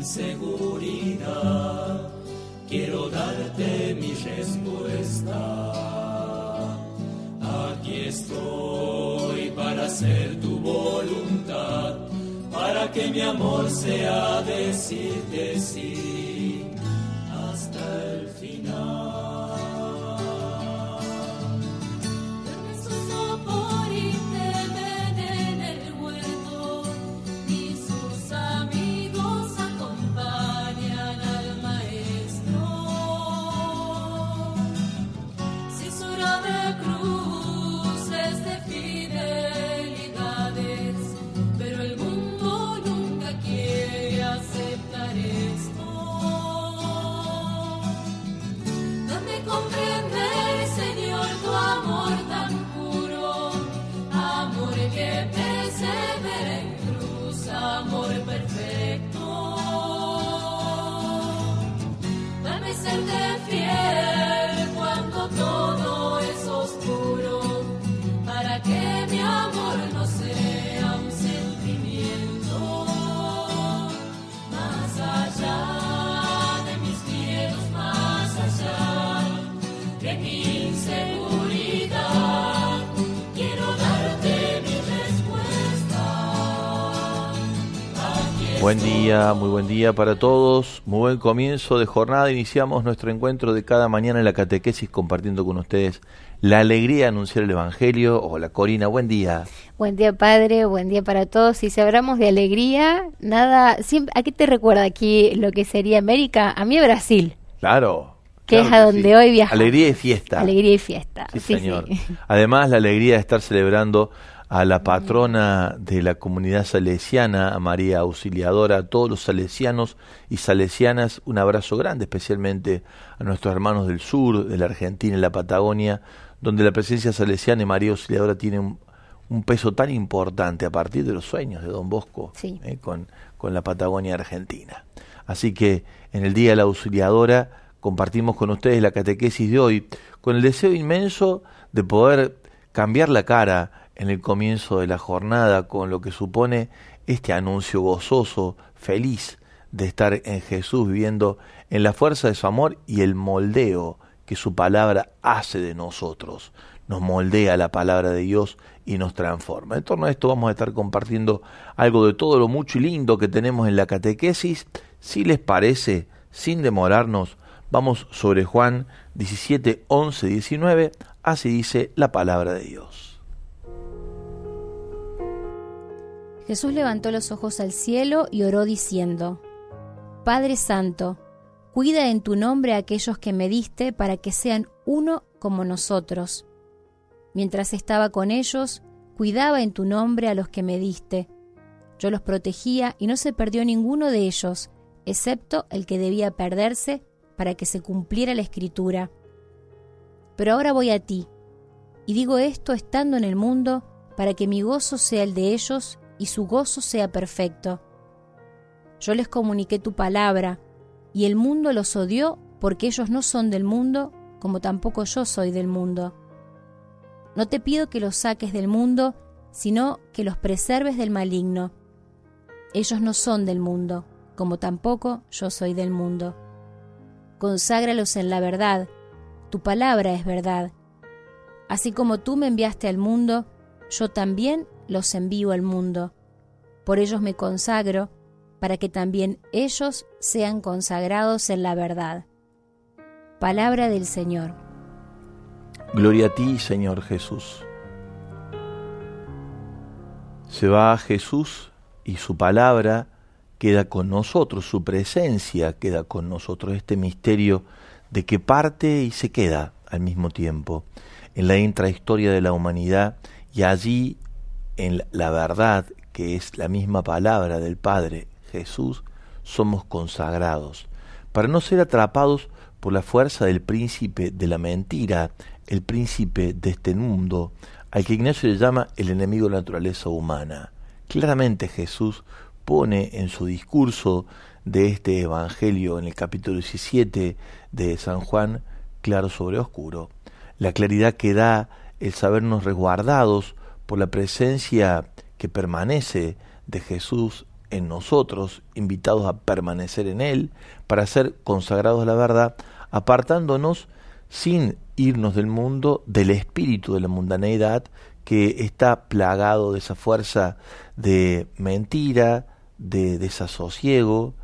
inseguridad, quiero darte mi respuesta. Aquí estoy para hacer tu voluntad, para que mi amor sea decirte sí día, muy buen día para todos. Muy buen comienzo de jornada. Iniciamos nuestro encuentro de cada mañana en la catequesis compartiendo con ustedes la alegría de anunciar el Evangelio. Hola Corina, buen día. Buen día, padre. Buen día para todos. Y si hablamos de alegría, nada. Siempre, ¿A qué te recuerda aquí lo que sería América? A mí, Brasil, Claro. que claro es a donde sí. hoy viajamos. Alegría y fiesta. Alegría y fiesta. Sí, señor. Además, la alegría de estar celebrando a la patrona de la comunidad salesiana, a María Auxiliadora, a todos los salesianos y salesianas, un abrazo grande, especialmente a nuestros hermanos del sur, de la Argentina y la Patagonia, donde la presencia salesiana y María Auxiliadora tiene un, un peso tan importante a partir de los sueños de Don Bosco Sí. eh, con, con la Patagonia Argentina. Así que en el Día de la Auxiliadora compartimos con ustedes la catequesis de hoy, con el deseo inmenso de poder cambiar la cara en el comienzo de la jornada con lo que supone este anuncio gozoso, feliz de estar en Jesús viviendo en la fuerza de su amor y el moldeo que su palabra hace de nosotros. Nos moldea la palabra de Dios y nos transforma. En torno a esto vamos a estar compartiendo algo de todo lo mucho y lindo que tenemos en la catequesis. Si les parece, sin demorarnos, vamos sobre Juan 17, 11, 19. Así dice la palabra de Dios. Jesús levantó los ojos al cielo y oró diciendo, Padre Santo, cuida en tu nombre a aquellos que me diste para que sean uno como nosotros. Mientras estaba con ellos, cuidaba en tu nombre a los que me diste. Yo los protegía y no se perdió ninguno de ellos, excepto el que debía perderse para que se cumpliera la escritura. Pero ahora voy a ti, y digo esto estando en el mundo, para que mi gozo sea el de ellos y su gozo sea perfecto. Yo les comuniqué tu palabra, y el mundo los odió porque ellos no son del mundo, como tampoco yo soy del mundo. No te pido que los saques del mundo, sino que los preserves del maligno. Ellos no son del mundo, como tampoco yo soy del mundo. Conságralos en la verdad, tu palabra es verdad. Así como tú me enviaste al mundo, yo también los envío al mundo. Por ellos me consagro, para que también ellos sean consagrados en la verdad. Palabra del Señor. Gloria a ti, Señor Jesús. Se va Jesús y su palabra queda con nosotros, su presencia queda con nosotros, este misterio de que parte y se queda al mismo tiempo en la intrahistoria de la humanidad y allí en la verdad que es la misma palabra del Padre Jesús, somos consagrados, para no ser atrapados por la fuerza del príncipe de la mentira, el príncipe de este mundo, al que Ignacio le llama el enemigo de la naturaleza humana. Claramente Jesús pone en su discurso de este Evangelio en el capítulo 17 de San Juan, claro sobre oscuro, la claridad que da el sabernos resguardados por la presencia que permanece de Jesús en nosotros, invitados a permanecer en Él, para ser consagrados a la verdad, apartándonos sin irnos del mundo, del espíritu de la mundaneidad que está plagado de esa fuerza de mentira, de desasosiego,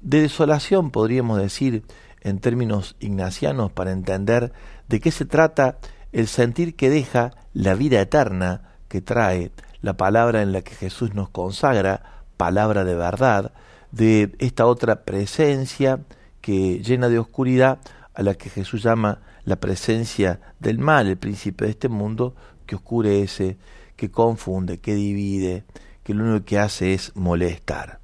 de desolación, podríamos decir en términos ignacianos, para entender de qué se trata el sentir que deja la vida eterna que trae la palabra en la que Jesús nos consagra, palabra de verdad, de esta otra presencia que llena de oscuridad a la que Jesús llama la presencia del mal, el príncipe de este mundo, que oscurece, que confunde, que divide, que lo único que hace es molestar.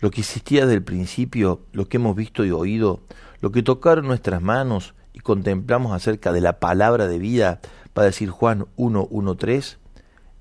Lo que existía desde el principio, lo que hemos visto y oído, lo que tocaron nuestras manos y contemplamos acerca de la palabra de vida, para decir Juan 1.1.3,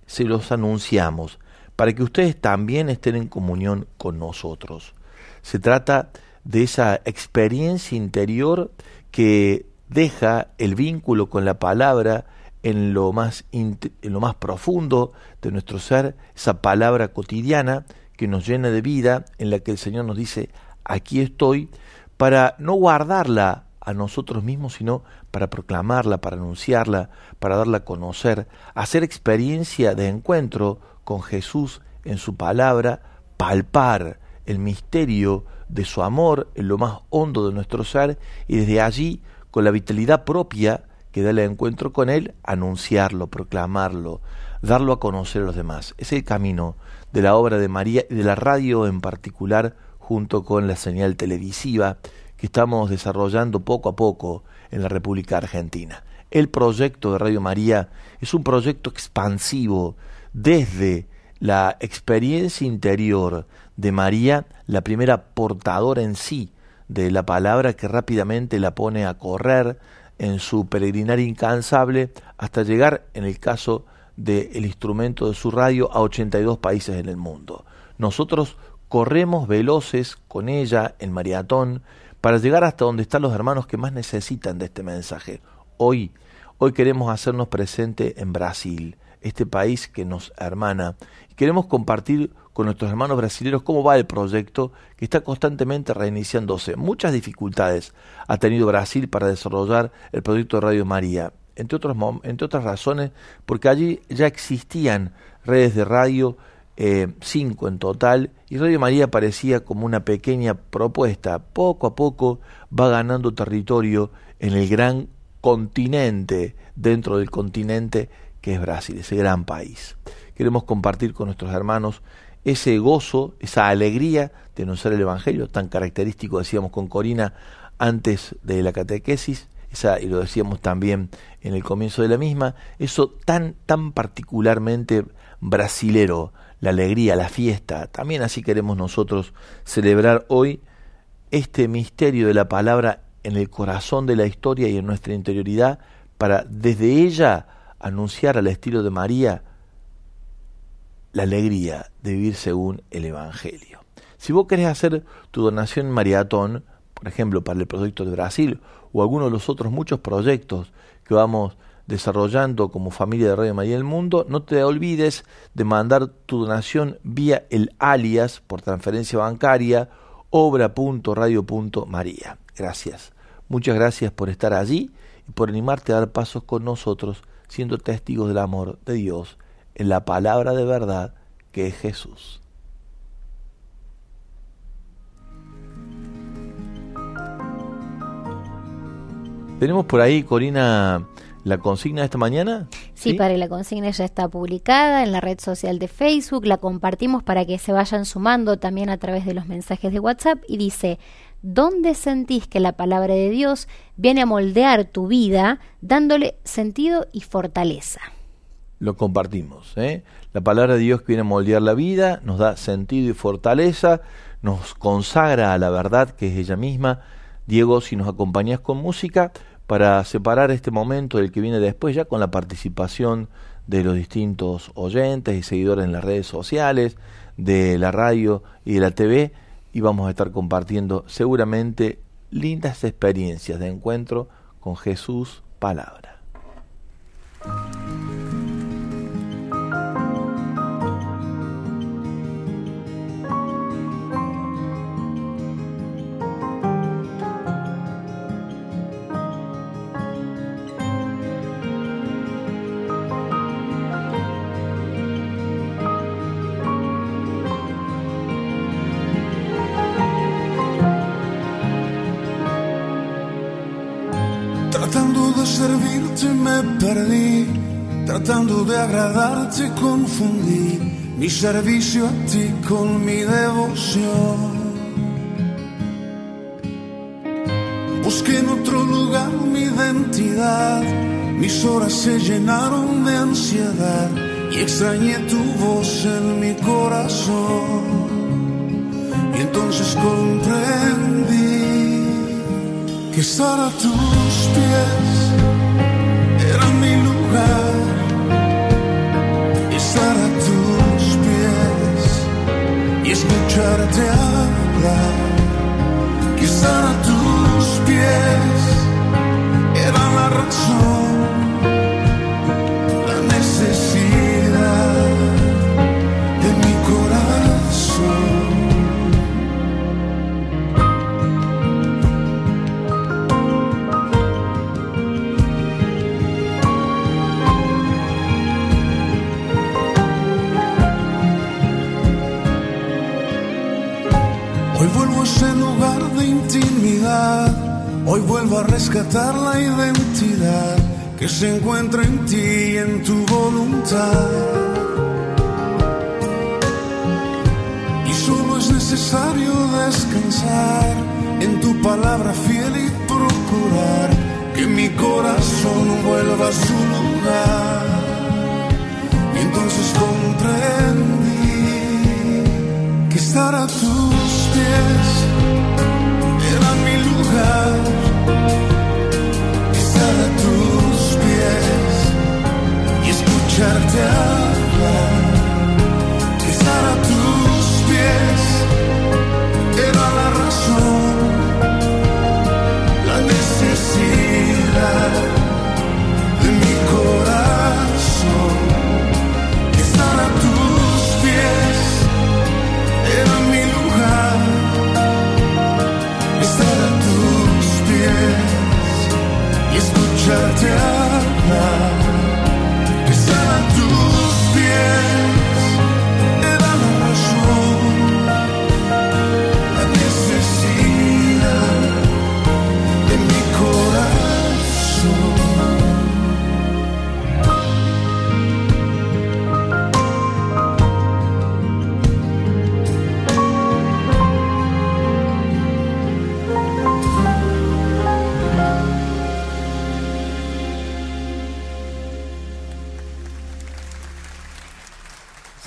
se los anunciamos, para que ustedes también estén en comunión con nosotros. Se trata de esa experiencia interior que deja el vínculo con la palabra en lo más, en lo más profundo de nuestro ser, esa palabra cotidiana que nos llena de vida, en la que el Señor nos dice, aquí estoy, para no guardarla a nosotros mismos, sino para proclamarla, para anunciarla, para darla a conocer, hacer experiencia de encuentro con Jesús en su palabra, palpar el misterio de su amor en lo más hondo de nuestro ser y desde allí, con la vitalidad propia que da el encuentro con Él, anunciarlo, proclamarlo, darlo a conocer a los demás. Es el camino de la obra de María y de la radio en particular, junto con la señal televisiva que estamos desarrollando poco a poco en la República Argentina. El proyecto de Radio María es un proyecto expansivo desde la experiencia interior de María, la primera portadora en sí de la palabra que rápidamente la pone a correr en su peregrinar incansable hasta llegar, en el caso del instrumento de su radio, a 82 países en el mundo. Nosotros corremos veloces con ella en maratón para llegar hasta donde están los hermanos que más necesitan de este mensaje. Hoy, hoy queremos hacernos presente en Brasil, este país que nos hermana, queremos compartir con nuestros hermanos brasileños cómo va el proyecto que está constantemente reiniciándose. Muchas dificultades ha tenido Brasil para desarrollar el proyecto de Radio María, entre, entre otras razones porque allí ya existían redes de radio eh, cinco en total, y Radio María parecía como una pequeña propuesta. Poco a poco va ganando territorio en el gran continente, dentro del continente que es Brasil, ese gran país. Queremos compartir con nuestros hermanos ese gozo, esa alegría de anunciar el Evangelio, tan característico, decíamos con Corina antes de la catequesis, esa, y lo decíamos también en el comienzo de la misma, eso tan, tan particularmente brasilero, la alegría, la fiesta. También así queremos nosotros celebrar hoy este misterio de la palabra en el corazón de la historia y en nuestra interioridad para desde ella anunciar al estilo de María la alegría de vivir según el Evangelio. Si vos querés hacer tu donación maratón, por ejemplo, para el proyecto de Brasil o alguno de los otros muchos proyectos que vamos desarrollando como familia de Radio María del Mundo. No te olvides de mandar tu donación vía el alias por transferencia bancaria obra.radio.maría. Gracias. Muchas gracias por estar allí y por animarte a dar pasos con nosotros siendo testigos del amor de Dios en la palabra de verdad que es Jesús. Tenemos por ahí, Corina, la consigna de esta mañana. Sí, para la consigna ya está publicada en la red social de Facebook, la compartimos para que se vayan sumando también a través de los mensajes de WhatsApp y dice, ¿dónde sentís que la palabra de Dios viene a moldear tu vida dándole sentido y fortaleza? Lo compartimos. ¿eh? La palabra de Dios viene a moldear la vida, nos da sentido y fortaleza, nos consagra a la verdad que es ella misma. Diego, si nos acompañas con música, para separar este momento del que viene después, ya con la participación de los distintos oyentes y seguidores en las redes sociales, de la radio y de la TV, y vamos a estar compartiendo seguramente lindas experiencias de encuentro con Jesús Palabra. Agradarte confundí mi servicio a ti con mi devoción. Busqué en otro lugar mi identidad, mis horas se llenaron de ansiedad y extrañé tu voz en mi corazón. Y entonces comprendí que estar a tus pies mi lugar, escucharte hablar, que estar a tus pies la identidad que se encuentra en ti y en tu voluntad. Y solo es necesario descansar en tu palabra fiel y procurar que mi corazón vuelva a su lugar. Y entonces comprendí que estar a tus pies era mi lugar y escucharte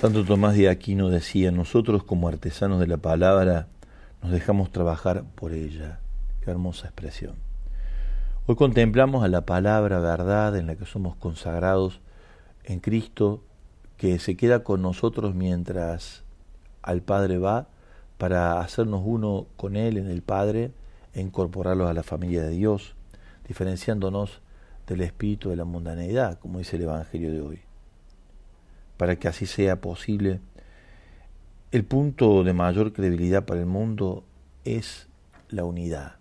Santo Tomás de Aquino decía, nosotros como artesanos de la palabra nos dejamos trabajar por ella. Qué hermosa expresión. Hoy contemplamos a la palabra verdad en la que somos consagrados en Cristo, que se queda con nosotros mientras al Padre va para hacernos uno con Él en el Padre e incorporarlos a la familia de Dios, diferenciándonos del espíritu de la mundaneidad, como dice el Evangelio de hoy para que así sea posible, el punto de mayor credibilidad para el mundo es la unidad.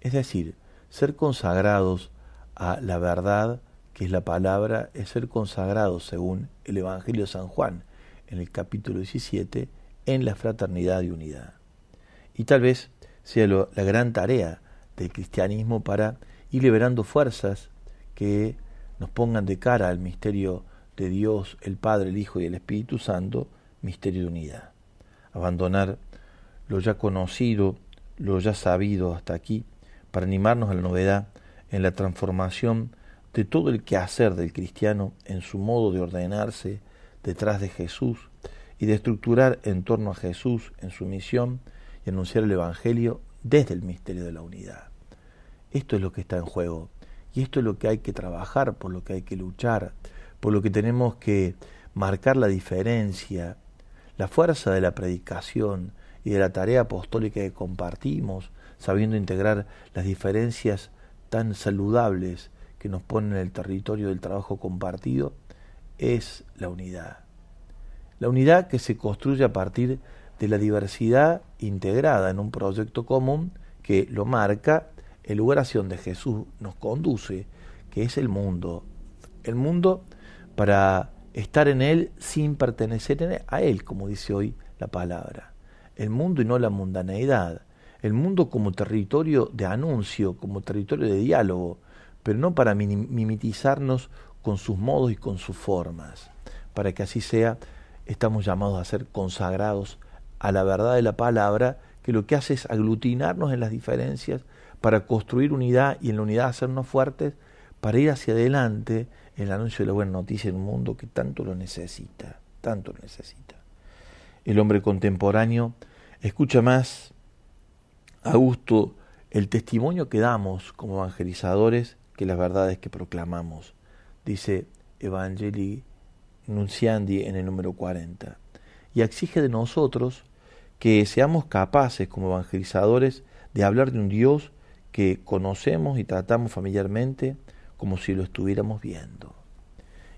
Es decir, ser consagrados a la verdad, que es la palabra, es ser consagrados, según el Evangelio de San Juan, en el capítulo 17, en la fraternidad y unidad. Y tal vez sea la gran tarea del cristianismo para y liberando fuerzas que nos pongan de cara al misterio de Dios, el Padre, el Hijo y el Espíritu Santo, misterio de unidad. Abandonar lo ya conocido, lo ya sabido hasta aquí, para animarnos a la novedad en la transformación de todo el quehacer del cristiano en su modo de ordenarse detrás de Jesús y de estructurar en torno a Jesús en su misión y anunciar el Evangelio desde el misterio de la unidad. Esto es lo que está en juego y esto es lo que hay que trabajar, por lo que hay que luchar, por lo que tenemos que marcar la diferencia, la fuerza de la predicación y de la tarea apostólica que compartimos, sabiendo integrar las diferencias tan saludables que nos ponen en el territorio del trabajo compartido, es la unidad. La unidad que se construye a partir de la diversidad integrada en un proyecto común que lo marca el lugar hacia donde Jesús nos conduce, que es el mundo. El mundo para estar en él sin pertenecer a él, como dice hoy la palabra. El mundo y no la mundaneidad. El mundo como territorio de anuncio, como territorio de diálogo, pero no para mimetizarnos con sus modos y con sus formas. Para que así sea, estamos llamados a ser consagrados a la verdad de la palabra, que lo que hace es aglutinarnos en las diferencias para construir unidad y en la unidad hacernos fuertes para ir hacia adelante el anuncio de la buena noticia en un mundo que tanto lo necesita, tanto lo necesita. El hombre contemporáneo escucha más a gusto el testimonio que damos como evangelizadores que las verdades que proclamamos, dice Evangelii Nunciandi en el número 40, y exige de nosotros que seamos capaces como evangelizadores de hablar de un Dios que conocemos y tratamos familiarmente como si lo estuviéramos viendo.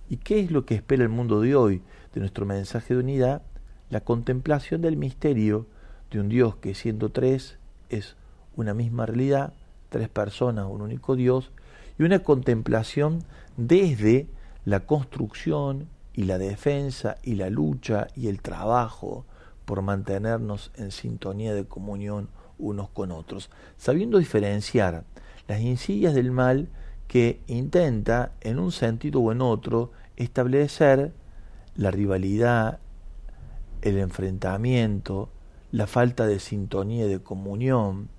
¿Y qué es lo que espera el mundo de hoy de nuestro mensaje de unidad? La contemplación del misterio de un Dios que siendo tres es una misma realidad, tres personas, un único Dios, y una contemplación desde la construcción y la defensa y la lucha y el trabajo por mantenernos en sintonía de comunión unos con otros, sabiendo diferenciar las insidias del mal que intenta, en un sentido o en otro, establecer la rivalidad, el enfrentamiento, la falta de sintonía y de comunión,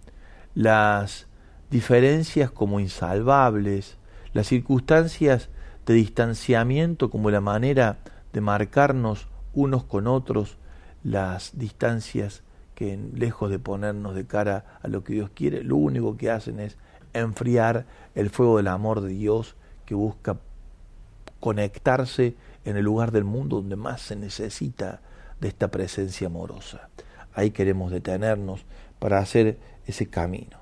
las diferencias como insalvables, las circunstancias de distanciamiento como la manera de marcarnos unos con otros, las distancias que lejos de ponernos de cara a lo que Dios quiere, lo único que hacen es enfriar el fuego del amor de Dios que busca conectarse en el lugar del mundo donde más se necesita de esta presencia amorosa. Ahí queremos detenernos para hacer ese camino.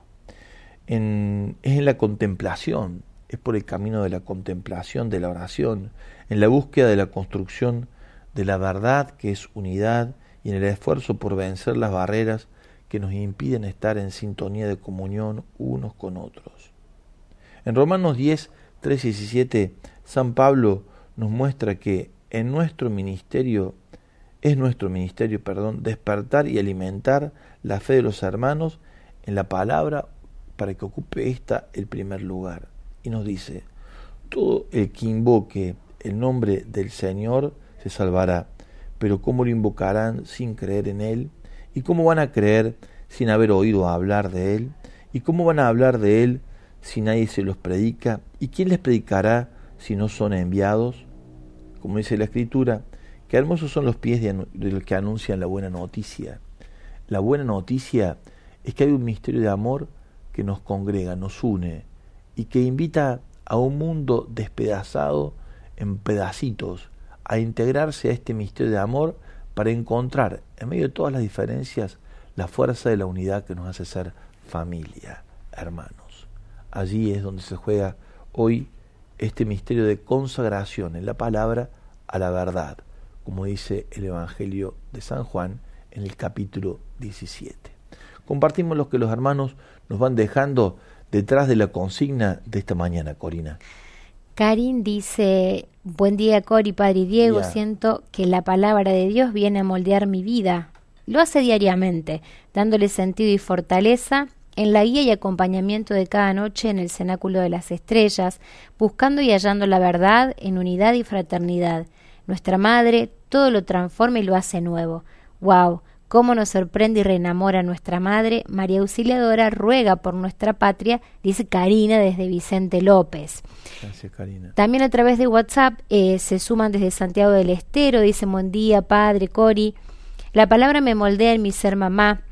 En, es en la contemplación, es por el camino de la contemplación, de la oración, en la búsqueda de la construcción de la verdad que es unidad y en el esfuerzo por vencer las barreras que nos impiden estar en sintonía de comunión unos con otros. En Romanos 10, 3 y 17, San Pablo nos muestra que en nuestro ministerio, es nuestro ministerio, perdón, despertar y alimentar la fe de los hermanos en la palabra para que ocupe esta el primer lugar. Y nos dice, todo el que invoque el nombre del Señor se salvará, pero ¿cómo lo invocarán sin creer en Él? ¿Y cómo van a creer sin haber oído hablar de Él? ¿Y cómo van a hablar de Él si nadie se los predica? ¿Y quién les predicará si no son enviados? Como dice la Escritura, qué hermosos son los pies de, los que anuncian la buena noticia. La buena noticia es que hay un misterio de amor que nos congrega, nos une y que invita a un mundo despedazado en pedacitos a integrarse a este misterio de amor para encontrar en medio de todas las diferencias la fuerza de la unidad que nos hace ser familia, hermanos. Allí es donde se juega hoy este misterio de consagración en la palabra a la verdad, como dice el Evangelio de San Juan en el capítulo 17. Compartimos lo que los hermanos nos van dejando detrás de la consigna de esta mañana, Corina. Karin dice, buen día Cori, Padre Diego, siento que la palabra de Dios viene a moldear mi vida. Lo hace diariamente, dándole sentido y fortaleza en la guía y acompañamiento de cada noche en el cenáculo de las estrellas, buscando y hallando la verdad en unidad y fraternidad. Nuestra Madre todo lo transforma y lo hace nuevo. ¡Wow! Cómo nos sorprende y reenamora nuestra madre, María Auxiliadora ruega por nuestra patria, dice Karina desde Vicente López. Gracias, Karina. También a través de WhatsApp eh, se suman desde Santiago del Estero, dice buen día, padre, Cori. La palabra me moldea en mi ser mamá.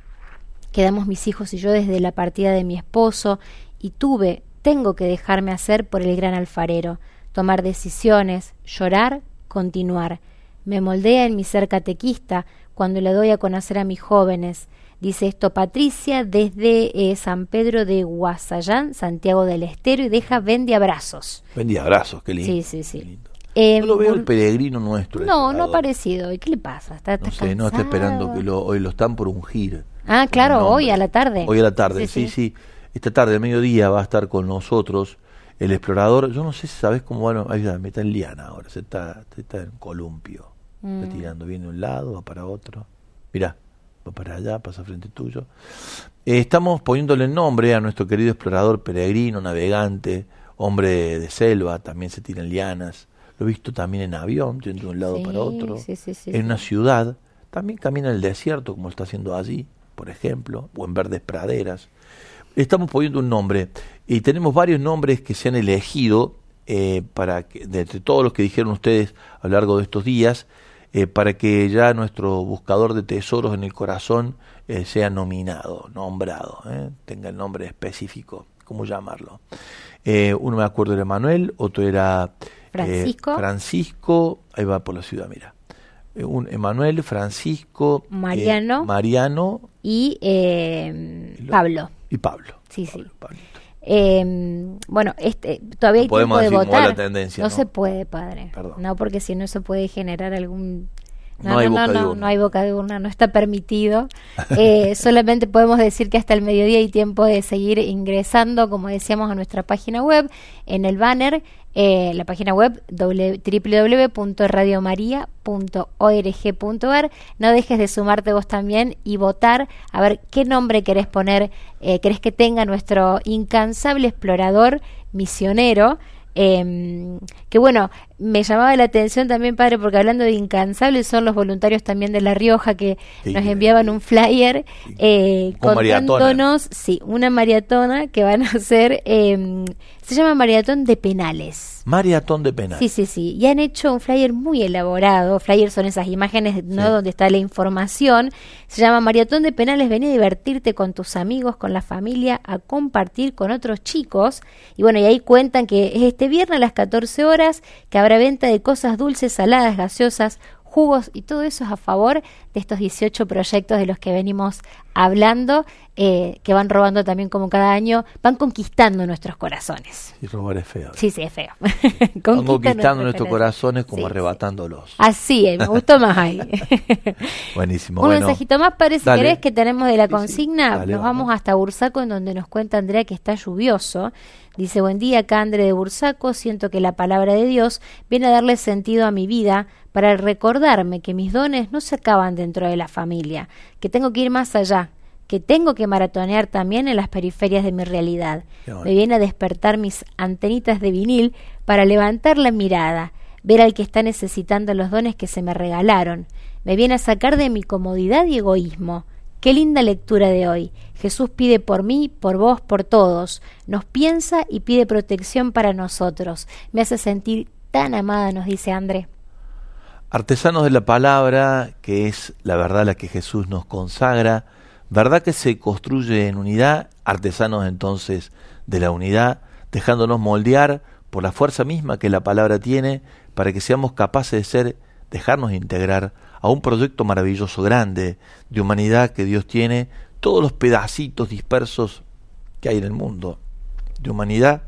Quedamos mis hijos y yo desde la partida de mi esposo y tuve, tengo que dejarme hacer por el gran alfarero, tomar decisiones, llorar, continuar. Me moldea en mi ser catequista, cuando le doy a conocer a mis jóvenes. Dice esto Patricia desde eh, San Pedro de Guasayán, Santiago del Estero, y deja vende abrazos. Vende abrazos, qué lindo. Sí, sí, sí. Eh, no lo veo el peregrino nuestro. No, no ha aparecido. ¿Y qué le pasa? ¿Está, no sé, no está esperando que lo, hoy lo están por ungir. Ah, claro, hoy a la tarde. Hoy a la tarde, sí, sí, Esta tarde, a mediodía, va a estar con nosotros el explorador. Yo no sé si sabes cómo, bueno, me está en Liana ahora, se está, está en columpio. Mm. tirando, viene de un lado, va para otro. Mira, va para allá, pasa frente tuyo. Eh, estamos poniéndole el nombre a nuestro querido explorador peregrino, navegante, hombre de selva, también se tira en lianas. Lo he visto también en avión, de un lado para otro. en una ciudad, también camina en el desierto, como está haciendo allí, por ejemplo, o en verdes praderas. Estamos poniendo un nombre y tenemos varios nombres que se han elegido eh, para que, de, todos los que dijeron ustedes a lo largo de estos días, eh, para que ya nuestro buscador de tesoros en el corazón eh, sea nominado, nombrado, eh, tenga el nombre específico, ¿cómo llamarlo? uno me acuerdo era Manuel, otro era Francisco. Francisco, ahí va por la ciudad, mira. Un Emanuel, Francisco, Mariano, Mariano y Pablo. Y Pablo. Sí, sí. Eh, bueno, este, todavía hay tiempo de votar. no, se puede, padre. No, porque si no se puede generar algún no, hay boca de urna. no hay boca de urna, no está permitido. Eh, solamente podemos decir que hasta el mediodía hay tiempo de seguir ingresando, como decíamos, a nuestra página web, en el banner, eh, la página web www.radiomaria.org.ar. No dejes de sumarte vos también y votar a ver qué nombre querés poner, eh, querés que tenga nuestro incansable explorador misionero. Eh, que bueno, me llamaba la atención también, padre, porque hablando de incansables, son los voluntarios también de La Rioja que nos enviaban un flyer eh, contándonos, sí, una maratona que van a hacer, eh, se llama Maratón de Penales. Maratón de Penales. Sí, sí, sí. Y han hecho un flyer muy elaborado. Flyers son esas imágenes, ¿no? Donde está la información. Se llama Maratón de Penales. Vení a divertirte con tus amigos, con la familia, a compartir con otros chicos. Y bueno, y ahí cuentan que es este viernes a las 14 horas que habrá venta de cosas dulces, saladas, gaseosas, jugos y todo eso es a favor de estos 18 proyectos de los que venimos hablando, eh, que van robando también como cada año, van conquistando nuestros corazones. Y robar es feo. Sí, sí, es feo. van conquistando nuestros corazones como arrebatándolos. Así es, me gustó más ahí. Buenísimo. Un mensajito más, parece, querés, que tenemos de la consigna. nos vamos, hasta Bursaco, en donde nos cuenta Andrea que está lluvioso. Dice, buen día, acá André de Bursaco, siento que la palabra de Dios viene a darle sentido a mi vida para recordarme que mis dones no se acaban dentro de la familia, que tengo que ir más allá, que tengo que maratonear también en las periferias de mi realidad. Me viene a despertar mis antenitas de vinil para levantar la mirada, ver al que está necesitando los dones que se me regalaron. Me viene a sacar de mi comodidad y egoísmo. Qué linda lectura de hoy. Jesús pide por mí, por vos, por todos. Nos piensa y pide protección para nosotros. Me hace sentir tan amada, nos dice André. Artesanos de la palabra, que es la verdad la que Jesús nos consagra, verdad que se construye en unidad, artesanos entonces de la unidad, dejándonos moldear por la fuerza misma que la palabra tiene para que seamos capaces de ser, dejarnos integrar a un proyecto maravilloso grande de humanidad que Dios tiene, todos los pedacitos dispersos que hay en el mundo de humanidad.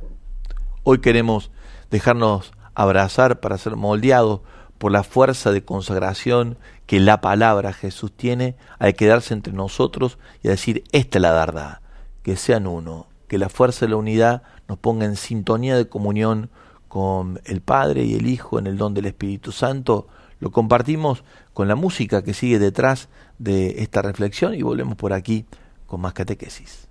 Hoy queremos dejarnos abrazar para ser moldeados por la fuerza de consagración que la palabra Jesús tiene al quedarse entre nosotros y a decir, esta es la verdad, que sean uno, que la fuerza de la unidad nos ponga en sintonía de comunión con el Padre y el Hijo en el don del Espíritu Santo, lo compartimos con la música que sigue detrás de esta reflexión y volvemos por aquí con más catequesis.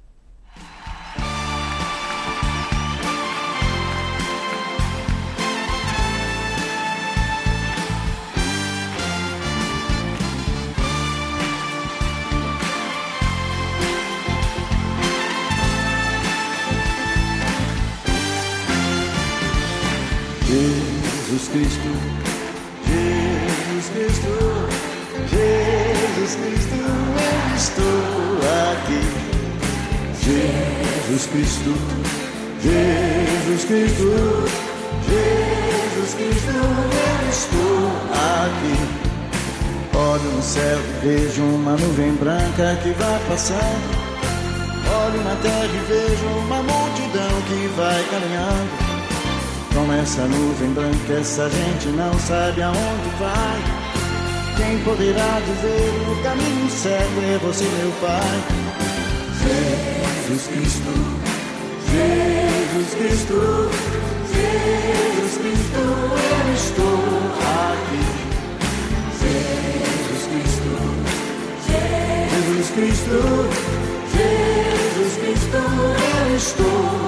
Jesus Cristo, Jesus Cristo, Jesus Cristo, eu estou aqui. Jesus Cristo, Jesus Cristo, Jesus Cristo, eu estou aqui. Olho no céu e vejo uma nuvem branca que vai passando. Olho na terra e vejo uma multidão que vai caminhando. Com essa nuvem branca, essa gente não sabe aonde vai. Quem poderá dizer o caminho certo é você, meu Pai. Jesus Cristo, Jesus Cristo, Jesus Cristo, eu estou aqui. Jesus Cristo, Jesus Cristo, Jesus Cristo, eu estou aqui.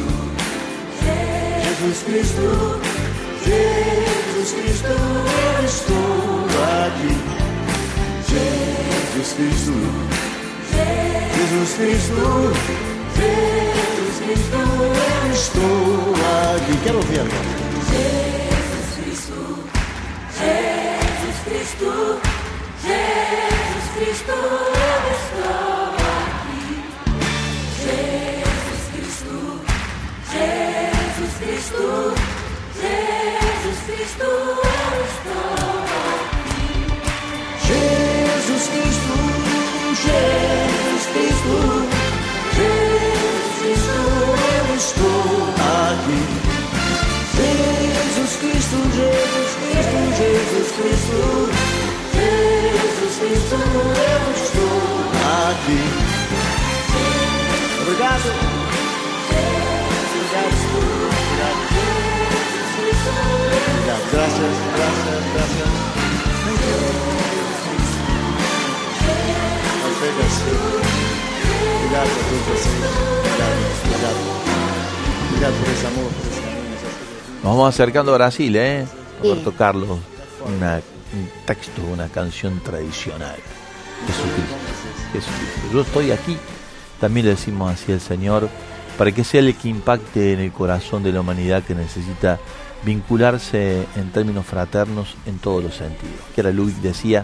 Jesus Cristo, Jesus Cristo, eu estou aqui. Jesus Cristo, Jesus Cristo, Jesus Cristo, eu estou aqui. Quero ouvir agora. Jesus Cristo, Jesus Cristo, Jesus Cristo, Jesus Cristo, eu estou aqui. Obrigado. Obrigado. Obrigado. Obrigado. Gracias, gracias, gracias. Thank you. Alfredas. Obrigado a todos vocês. Obrigado, obrigado. Obrigado por amor, por. Nos vamos acercando a Brasil, ¿eh? Roberto Carlos, una, un texto, una canción tradicional. Jesucristo, Jesucristo. Yo estoy aquí, también le decimos así al Señor, para que sea el que impacte en el corazón de la humanidad que necesita vincularse en términos fraternos en todos los sentidos. Que era Ludwig decía,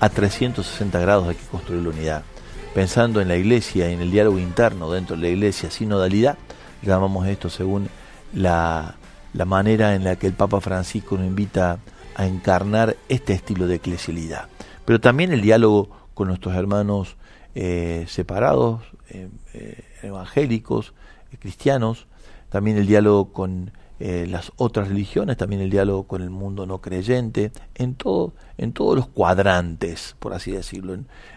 a 360 grados hay que construir la unidad. Pensando en la iglesia y en el diálogo interno dentro de la iglesia, sinodalidad, llamamos esto según la, la manera en la que el Papa Francisco nos invita a encarnar este estilo de eclesialidad. Pero también el diálogo con nuestros hermanos eh, separados, eh, eh, evangélicos, cristianos, también el diálogo con eh, las otras religiones, también el diálogo con el mundo no creyente, en todo, en todos los cuadrantes, por así decirlo,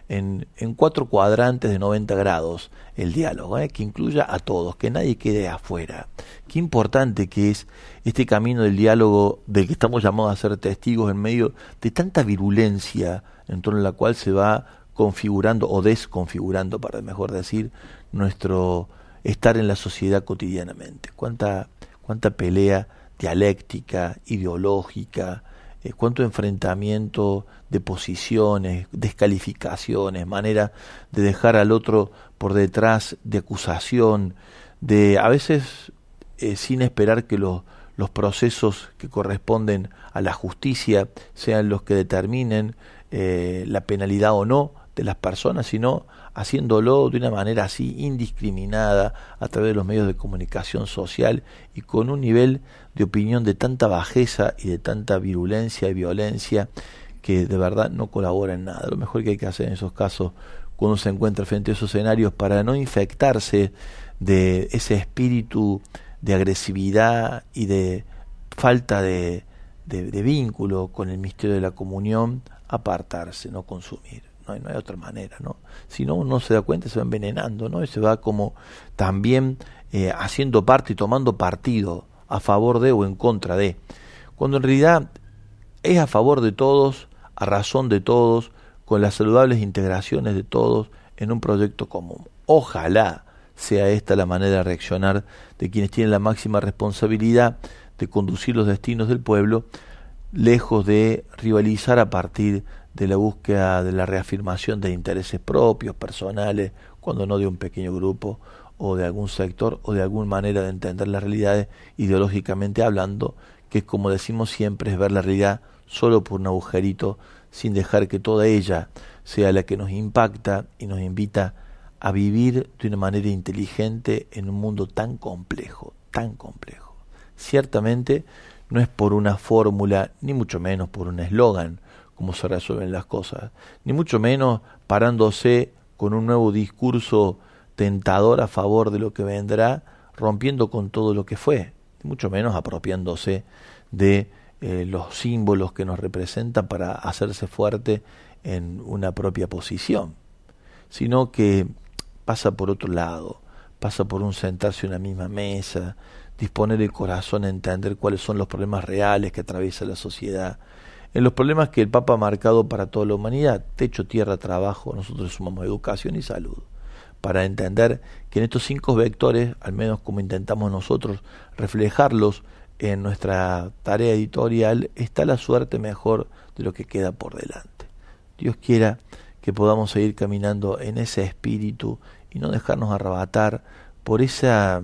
en, en, cuatro cuadrantes de 90 grados el diálogo, ¿eh? que incluya a todos, que nadie quede afuera. Qué importante que es este camino del diálogo del que estamos llamados a ser testigos en medio de tanta virulencia en torno a la cual se va configurando o desconfigurando, para mejor decir, nuestro estar en la sociedad cotidianamente. Cuánta cuánta pelea dialéctica, ideológica, eh, cuánto enfrentamiento de posiciones, descalificaciones, manera de dejar al otro por detrás de acusación, de a veces eh, sin esperar que los, los procesos que corresponden a la justicia sean los que determinen eh, la penalidad o no las personas, sino haciéndolo de una manera así indiscriminada a través de los medios de comunicación social y con un nivel de opinión de tanta bajeza y de tanta virulencia y violencia que de verdad no colabora en nada. Lo mejor que hay que hacer en esos casos cuando se encuentra frente a esos escenarios para no infectarse de ese espíritu de agresividad y de falta de, vínculo con el misterio de la comunión, apartarse, no consumir. No hay, no hay otra manera, ¿no? Si no, uno se da cuenta, se va envenenando, ¿no? Y se va como también eh, haciendo parte y tomando partido a favor de o en contra de. Cuando en realidad es a favor de todos, a razón de todos, con las saludables integraciones de todos en un proyecto común. Ojalá sea esta la manera de reaccionar de quienes tienen la máxima responsabilidad de conducir los destinos del pueblo, lejos de rivalizar a partir de la búsqueda de la reafirmación de intereses propios, personales, cuando no de un pequeño grupo o de algún sector o de alguna manera de entender las realidades ideológicamente hablando, que es como decimos siempre, es ver la realidad solo por un agujerito, sin dejar que toda ella sea la que nos impacta y nos invita a vivir de una manera inteligente en un mundo tan complejo, tan complejo. Ciertamente no es por una fórmula, ni mucho menos por un eslogan, como se resuelven las cosas, ni mucho menos parándose con un nuevo discurso tentador a favor de lo que vendrá, rompiendo con todo lo que fue, ni mucho menos apropiándose de eh, los símbolos que nos representan para hacerse fuerte en una propia posición, sino que pasa por otro lado, pasa por un sentarse en una misma mesa, disponer el corazón a entender cuáles son los problemas reales que atraviesa la sociedad, en los problemas que el Papa ha marcado para toda la humanidad, techo, tierra, trabajo, nosotros sumamos educación y salud, para entender que en estos cinco vectores, al menos como intentamos nosotros reflejarlos en nuestra tarea editorial, está la suerte mejor de lo que queda por delante. Dios quiera que podamos seguir caminando en ese espíritu y no dejarnos arrebatar por esa,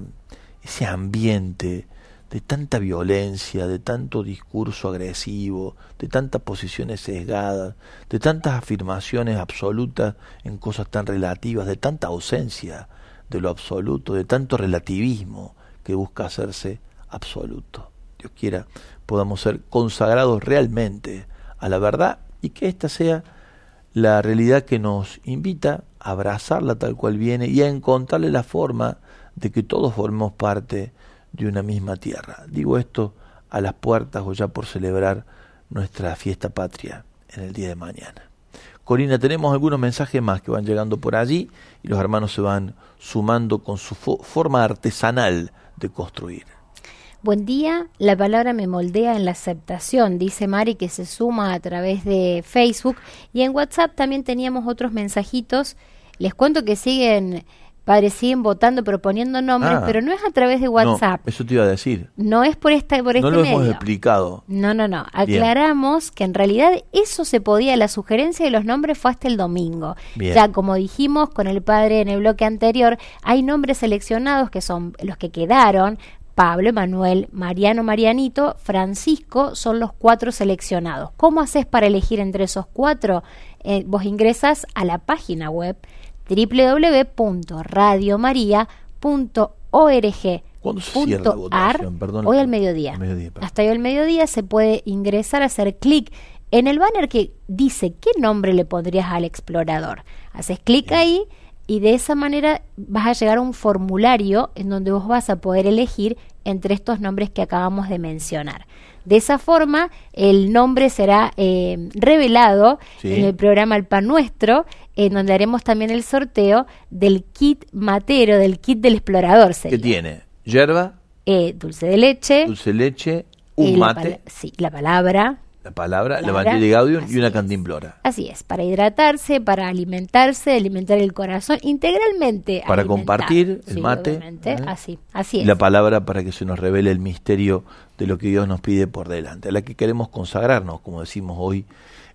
ese ambiente de tanta violencia, de tanto discurso agresivo, de tantas posiciones sesgadas, de tantas afirmaciones absolutas en cosas tan relativas, de tanta ausencia de lo absoluto, de tanto relativismo que busca hacerse absoluto. Dios quiera podamos ser consagrados realmente a la verdad y que ésta sea la realidad que nos invita a abrazarla tal cual viene y a encontrarle la forma de que todos formemos parte de una misma tierra. Digo esto a las puertas o ya por celebrar nuestra fiesta patria en el día de mañana. Corina, tenemos algunos mensajes más que van llegando por allí y los hermanos se van sumando con su forma artesanal de construir. Buen día, la palabra me moldea en la aceptación, dice Mari que se suma a través de Facebook y en WhatsApp también teníamos otros mensajitos. Les cuento que siguen, padres, siguen votando, proponiendo nombres, Ah. pero no es a través de WhatsApp. No, eso te iba a decir. No es por esta por no este lo medio. hemos explicado. No, no, no. Aclaramos que en realidad eso se podía, la sugerencia de los nombres fue hasta el domingo. Bien. Ya como dijimos con el padre en el bloque anterior, hay nombres seleccionados que son los que quedaron. Pablo, Manuel, Mariano, Marianito, Francisco son los cuatro seleccionados. ¿Cómo haces para elegir entre esos cuatro? Eh, vos ingresas a la página web www.radiomaria.org ¿Cuándo se cierra la votación? Perdón. hoy al mediodía. Mediodía. Hasta hoy al mediodía se puede ingresar, hacer clic en el banner que dice qué nombre le pondrías al explorador. Haces clic ahí y de esa manera vas a llegar a un formulario en donde vos vas a poder elegir entre estos nombres que acabamos de mencionar. De esa forma, el nombre será eh, revelado Sí. en el programa El Pan Nuestro, en donde haremos también el sorteo del kit matero, del kit del explorador. ¿Qué tiene? Yerba, Eh, dulce de leche, dulce de leche, un mate, sí, la palabra. La palabra, la Evangelii Gaudium y una cantimplora. Así es, para hidratarse, para alimentarse, alimentar el corazón, integralmente. Para compartir el Sí, mate, ¿eh? así, así es. la palabra para que se nos revele el misterio de lo que Dios nos pide por delante, a la que queremos consagrarnos, como decimos hoy,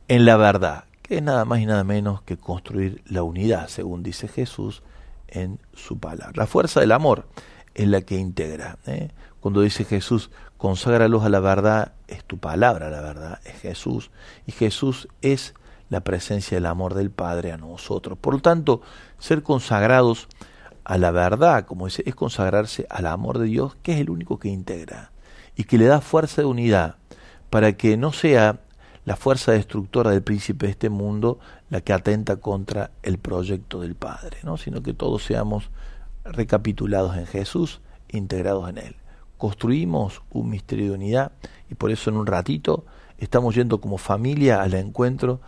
en la verdad, que es nada más y nada menos que construir la unidad, según dice Jesús en su palabra. La fuerza del amor es la que integra. ¿eh? Cuando dice Jesús, conságralos a la verdad, es tu palabra la verdad, es Jesús. Y Jesús es la presencia del amor del Padre a nosotros. Por lo tanto, ser consagrados a la verdad, como dice, es consagrarse al amor de Dios, que es el único que integra y que le da fuerza de unidad para que no sea la fuerza destructora del príncipe de este mundo la que atenta contra el proyecto del Padre, ¿no? sino que todos seamos recapitulados en Jesús, integrados en Él. Construimos un misterio de unidad y por eso en un ratito estamos yendo como familia al encuentro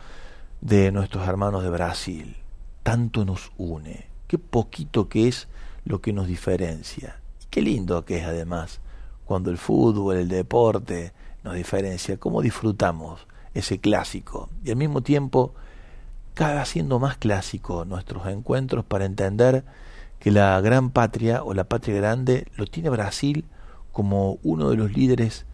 de nuestros hermanos de Brasil. Tanto nos une, qué poquito que es lo que nos diferencia. Y qué lindo que es además cuando el fútbol, el deporte nos diferencia, cómo disfrutamos ese clásico. Y al mismo tiempo, cada siendo más clásico nuestros encuentros para entender que la gran patria o la patria grande lo tiene Brasil como uno de los líderes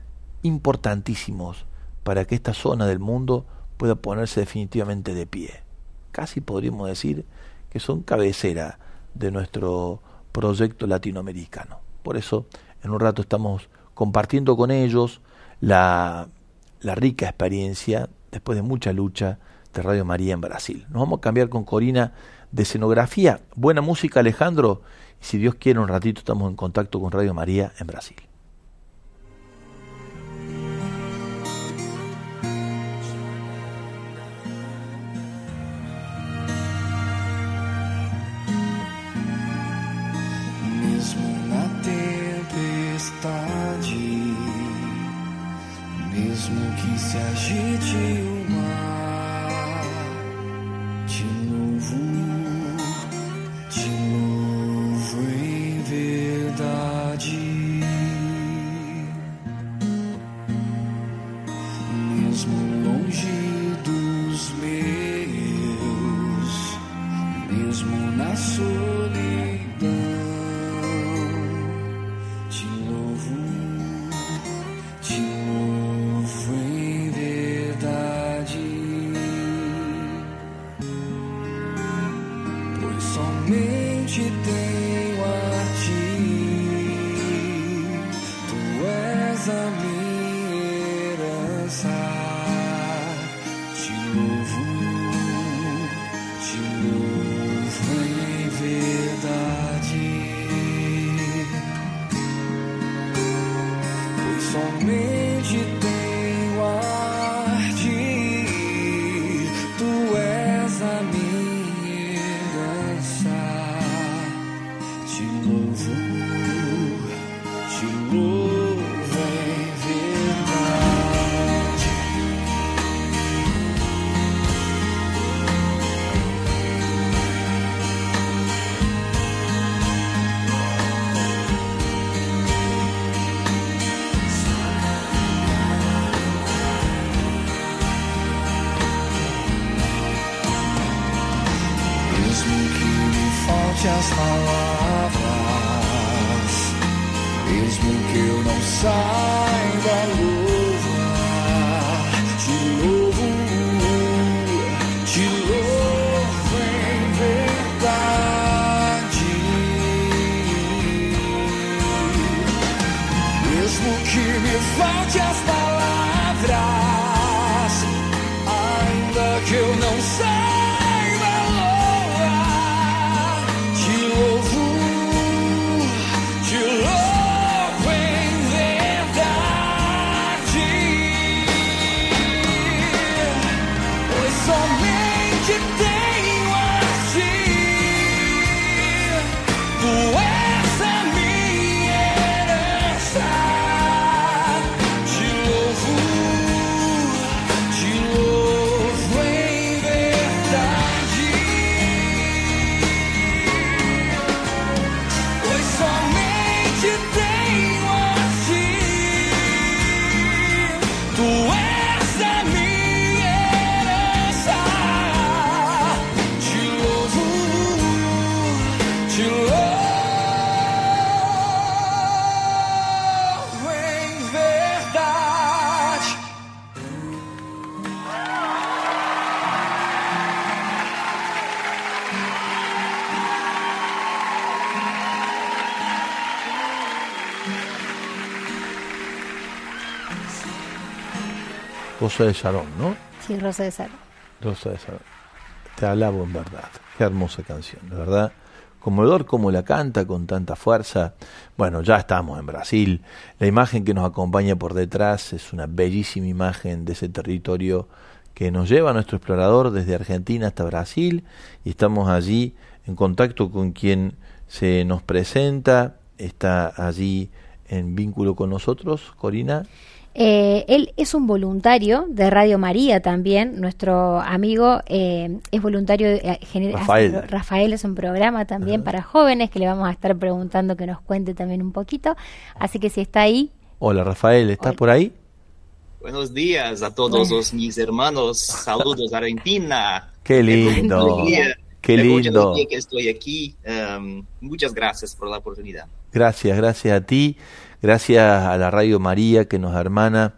importantísimos para que esta zona del mundo pueda ponerse definitivamente de pie. Casi podríamos decir que son cabecera de nuestro proyecto latinoamericano. Por eso, en un rato estamos compartiendo con ellos la, rica experiencia, después de mucha lucha, de Radio María en Brasil. Nos vamos a cambiar con Corina de escenografía. Buena música, Alejandro. Y si Dios quiere, un ratito estamos en contacto con Radio María en Brasil. Rosa de Sharon, ¿no? Sí, Rosa de Sharon. Rosa de Saavedra. Te alabo en verdad. Qué hermosa canción, de verdad. Conmovedor como la canta con tanta fuerza. Bueno, ya estamos en Brasil. La imagen que nos acompaña por detrás es una bellísima imagen de ese territorio que nos lleva a nuestro explorador desde Argentina hasta Brasil y estamos allí en contacto con quien se nos presenta, está allí en vínculo con nosotros, Corina. Eh, él es un voluntario de Radio María también, nuestro amigo eh, es voluntario, eh, Rafael. Rafael es un programa también para jóvenes que le vamos a estar preguntando que nos cuente también un poquito, así que si está ahí. Hola Rafael, ¿estás por ahí? Buenos días a todos los mis hermanos, saludos Argentina. Qué lindo. Qué lindo. que estoy aquí. Um, muchas gracias por la oportunidad. Gracias, gracias a ti. Gracias a la Radio María que nos hermana.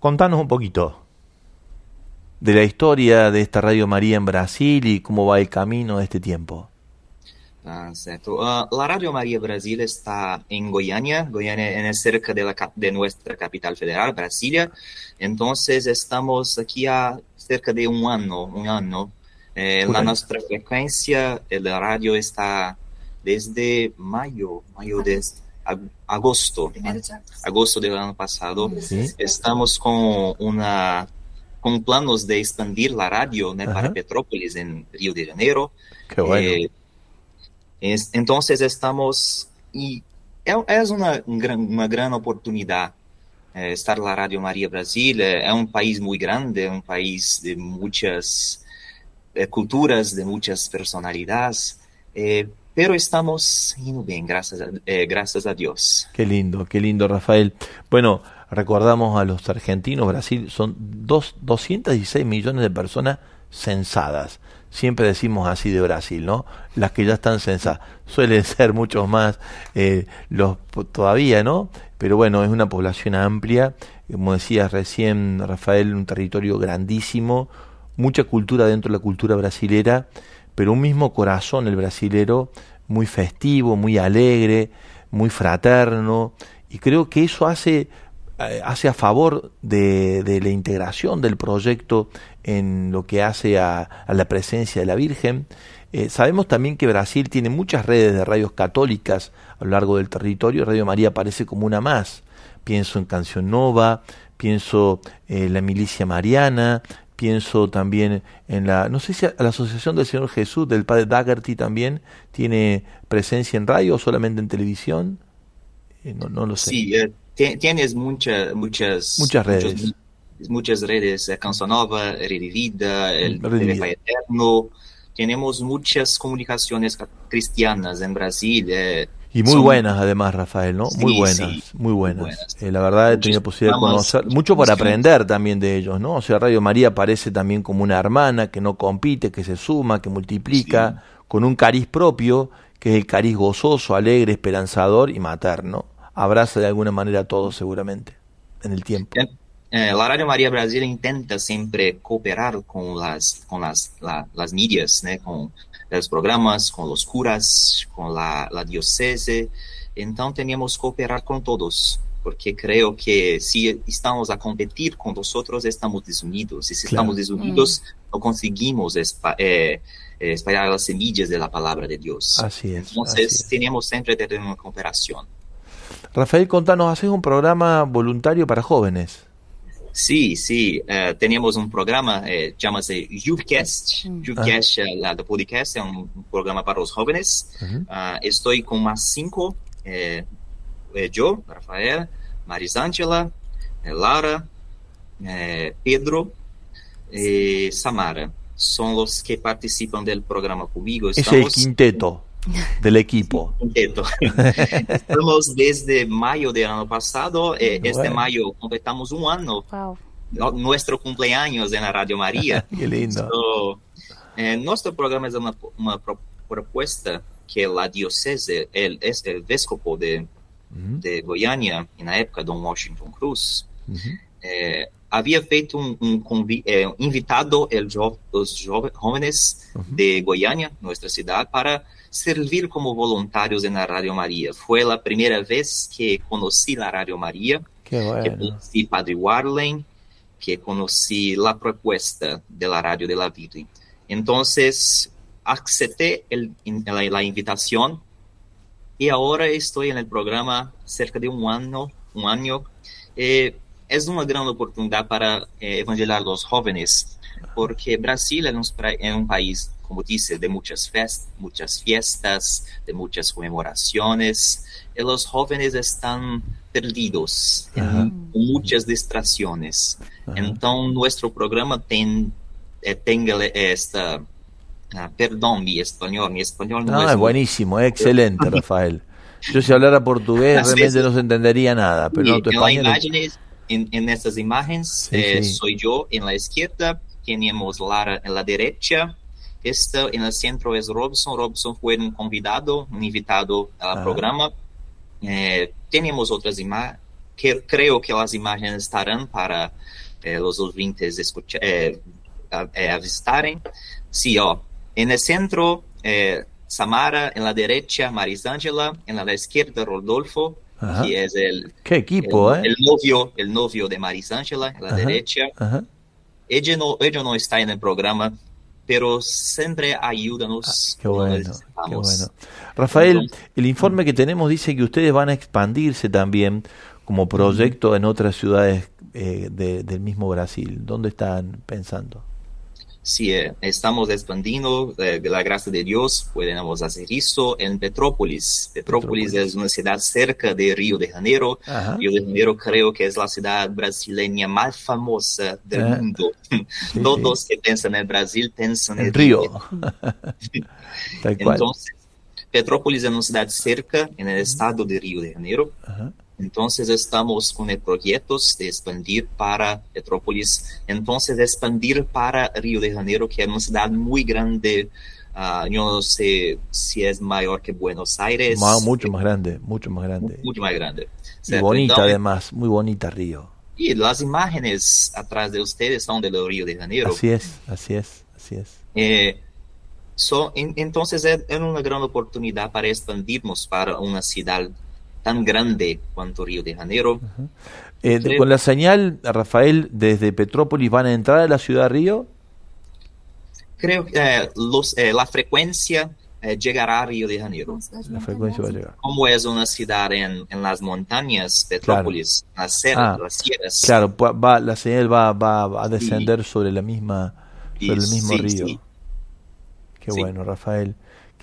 Contanos un poquito de la historia de esta Radio María en Brasil y cómo va el camino de este tiempo. Ah, uh, la Radio María Brasil está en Goiânia, Goiânia es cerca de, la, de nuestra capital federal, Brasilia. Entonces estamos aquí a cerca de un año, un año. Eh, la nuestra frecuencia de la radio está desde mayo, mayo de agosto, agosto del año pasado, estamos con una con planos de expandir la radio para Petrópolis en Río de Janeiro. Qué bueno. Eh, entonces estamos y es una gran, una gran oportunidad eh, estar la Radio María Brasil. Eh, es un país muy grande, un país de muchas culturas, de muchas personalidades pero estamos yendo bien, gracias a, eh, gracias a Dios. Qué lindo, qué lindo, Rafael. Bueno, recordamos a los argentinos, Brasil, son dos, 216 millones de personas censadas. Siempre decimos así de Brasil, ¿no? Las que ya están censadas. Suelen ser muchos más eh, los todavía, ¿no? Pero bueno, es una población amplia. Como decías recién, Rafael, un territorio grandísimo, mucha cultura dentro de la cultura brasilera pero un mismo corazón el brasilero, muy festivo, muy alegre, muy fraterno, y creo que eso hace, eh, hace a favor de, de, la integración del proyecto en lo que hace a, la presencia de la Virgen. Eh, sabemos también que Brasil tiene muchas redes de radios católicas a lo largo del territorio, Radio María aparece como una más. Pienso en Canción Nova, pienso en eh, la Milicia Mariana, pienso también en la, no sé si la Asociación del Señor Jesús, del Padre Daggerty también tiene presencia en radio o solamente en televisión. Eh, no, no, lo sé. Sí, eh, tienes muchas muchas, muchas redes. muchas redes, eh, Cancionova, Rede Vida, el Vida. Eterno. Tenemos muchas comunicaciones cristianas en Brasil. Eh, y muy buenas además, Rafael, ¿no? muy buenas, muy buenas. Eh, la verdad he tenido posibilidad de conocer, mucho para aprender también de ellos, ¿no? O sea, Radio María parece también como una hermana que no compite, que se suma, que multiplica, con un cariz propio, que es el cariz gozoso, alegre, esperanzador y materno. Abraza de alguna manera a todos seguramente, en el tiempo. Eh, la Radio María Brasil intenta siempre cooperar con las, con las, las medias, ¿no? con los programas, con los curas, con la, la diocese. Entonces tenemos que cooperar con todos, porque creo que si estamos a competir con nosotros, estamos desunidos. Y si estamos desunidos, mm. no conseguimos eh, espalhar las semillas de la palabra de Dios. Así es. Entonces tenemos siempre que tener una cooperación. Rafael, contanos, haces un programa voluntario para jóvenes. Sí, sí, uh, tenemos un programa, eh, llama-se Youthcast. Mm. Youthcast, uh, la, podcast, es un, programa para los jóvenes. Uh -huh. uh, estoy con más cinco, eh, eh, yo, Rafael, Marisângela, eh, Lara, Pedro y Samara. Son los que participan del programa conmigo. Estamos... Es el quinteto del equipo. Estamos desde mayo del año pasado. Eh, este mayo completamos un año. Nuestro cumpleaños en la Radio María. Qué lindo. So, eh, nuestro programa es una, una pro propuesta que la diocese, el, es el vescopo de, uh -huh. de Goiânia, en la época, Don Washington Cruz, uh -huh. eh, había feito un, un eh, invitado el jo los jóvenes uh -huh. de Goiânia, nuestra ciudad, para servir como voluntarios en la Radio María. Fue la primera vez que conocí la Radio María, bueno. que conocí Padre Warlen que conocí la propuesta de la radio de la vida. Entonces, acepté el, la, la, invitación y ahora estoy en el programa cerca de un año. Un año. Eh, es una gran oportunidad para eh, evangelizar a los jóvenes, porque Brasil es un, país, como dice, de muchas, fest, muchas fiestas, de muchas conmemoraciones, y los jóvenes están perdidos en muchas distracciones. Entonces, nuestro programa ten, eh, tenga esta... Ah, perdón, mi español, mi español no, no es, es buenísimo, es excelente, Rafael. Yo si hablara portugués Las realmente veces- no se entendería nada, pero Y no, tu en, español es- imagen, en, en estas imágenes Sí, eh, sí. soy yo en la izquierda, tenemos Lara en la derecha, esta en el centro es Robson. Robson fue un convidado, un invitado al Ajá. programa. Eh, tenemos otras imágenes, que creo que las imágenes estarán para eh, los oyentes escuchar, eh, eh, avistarem. Sí, ó, en el centro, eh, Samara, en la derecha, Marisangela, en la izquierda, Rodolfo, Ajá. que es el, Qué equipo, el, ¿eh? el novio, el novio de Marisangela, en la Ajá. derecha. Ajá. Ella no, ella no está en el programa, pero siempre ayúdanos. Ah, Qué bueno, qué bueno. Rafael, Entonces- el informe que tenemos dice que ustedes van a expandirse también como proyecto en otras ciudades eh, de- del mismo Brasil. ¿Dónde están pensando? Sí, eh, estamos expandiendo, eh, la gracia de Dios, podemos hacer eso en Petrópolis. Petrópolis, Petrópolis. es una ciudad cerca de Río de Janeiro. Ajá. Río de Janeiro creo que es la ciudad brasileña más famosa del Ah, mundo. sí, Todos que piensan en Brasil piensan en En Río. de Tal cual. Entonces, Petrópolis es una ciudad cerca en el estado de Río de Janeiro. Ajá. Entonces estamos con el proyecto de expandir para Petrópolis, entonces expandir para Río de Janeiro, que es una ciudad muy grande. ah, yo no sé si es mayor que Buenos Aires. Ma- mucho más grande, mucho más grande. Mucho más grande. Bonita Entonces, además, muy bonita Río. Y las imágenes atrás de ustedes son del Río de Janeiro. Así es, así es, así es. Eh, so, en- entonces es, es una gran oportunidad para expandirnos para una ciudad tan grande cuanto Río de Janeiro. Eh, Sí. Con la señal, Rafael, desde Petrópolis van a entrar a la ciudad de Río. Creo que eh, los, eh, la frecuencia eh, llegará a Río de Janeiro. La frecuencia va a llegar. Como es una ciudad en, en las montañas, Petrópolis, las, sierras, Ah, las sierras. Claro, va, la señal va, va, va a descender sobre la misma, Sí, sobre el mismo sí, río. sí. Qué Sí. bueno, Rafael.